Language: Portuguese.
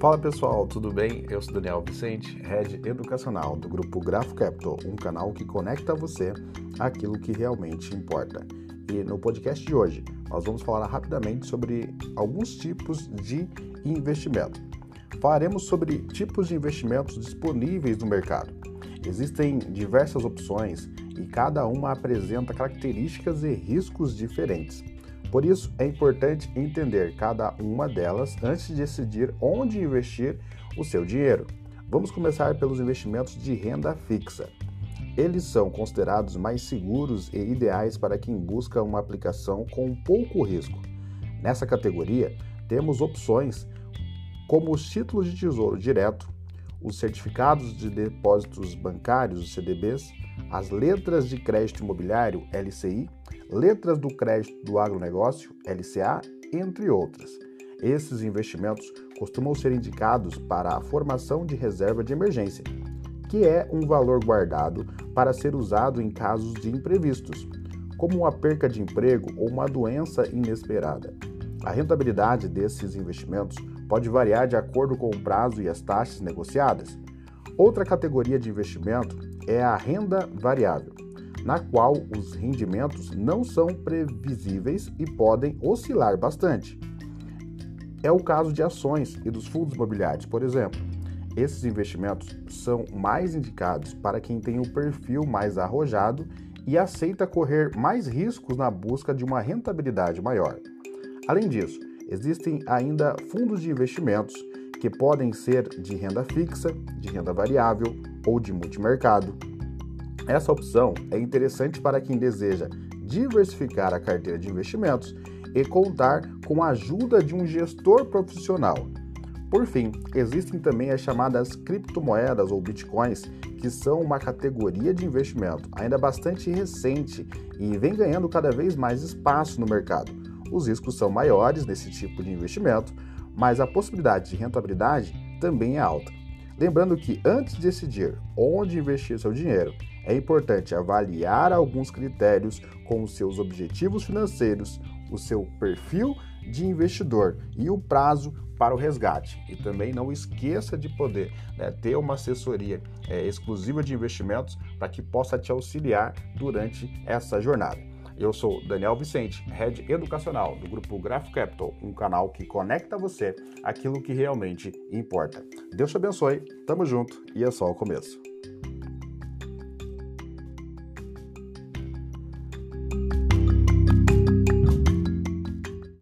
Fala pessoal, tudo bem? Eu sou Daniel Vicente, Head Educacional do grupo Grafo Capital, um canal que conecta você àquilo que realmente importa. E no podcast de hoje, nós vamos falar rapidamente sobre alguns tipos de investimento. Falaremos sobre tipos de investimentos disponíveis no mercado. Existem diversas opções e cada uma apresenta características e riscos diferentes. Por isso, é importante entender cada uma delas antes de decidir onde investir o seu dinheiro. Vamos começar pelos investimentos de renda fixa. Eles são considerados mais seguros e ideais para quem busca uma aplicação com pouco risco. Nessa categoria, temos opções como os títulos de tesouro direto, os certificados de depósitos bancários, os CDBs, as letras de crédito imobiliário, LCI, letras do crédito do agronegócio, LCA, entre outras. Esses investimentos costumam ser indicados para a formação de reserva de emergência, que é um valor guardado para ser usado em casos de imprevistos, como uma perca de emprego ou uma doença inesperada. A rentabilidade desses investimentos pode variar de acordo com o prazo e as taxas negociadas. Outra categoria de investimento é a renda variável, na qual os rendimentos não são previsíveis e podem oscilar bastante. É o caso de ações e dos fundos imobiliários, por exemplo. Esses investimentos são mais indicados para quem tem o perfil mais arrojado e aceita correr mais riscos na busca de uma rentabilidade maior. Além disso, existem ainda fundos de investimentos que podem ser de renda fixa, de renda variável ou de multimercado. Essa opção é interessante para quem deseja diversificar a carteira de investimentos e contar com a ajuda de um gestor profissional. Por fim, existem também as chamadas criptomoedas ou bitcoins, que são uma categoria de investimento ainda bastante recente e vem ganhando cada vez mais espaço no mercado. Os riscos são maiores nesse tipo de investimento, mas a possibilidade de rentabilidade também é alta. Lembrando que antes de decidir onde investir seu dinheiro, é importante avaliar alguns critérios com os seus objetivos financeiros, o seu perfil de investidor e o prazo para o resgate. E também não esqueça de poder né, ter uma assessoria é, exclusiva de investimentos para que possa te auxiliar durante essa jornada. Eu sou Daniel Vicente, Head Educacional do Grupo Graph Capital, um canal que conecta você aquilo que realmente importa. Deus te abençoe, tamo junto e é só o começo.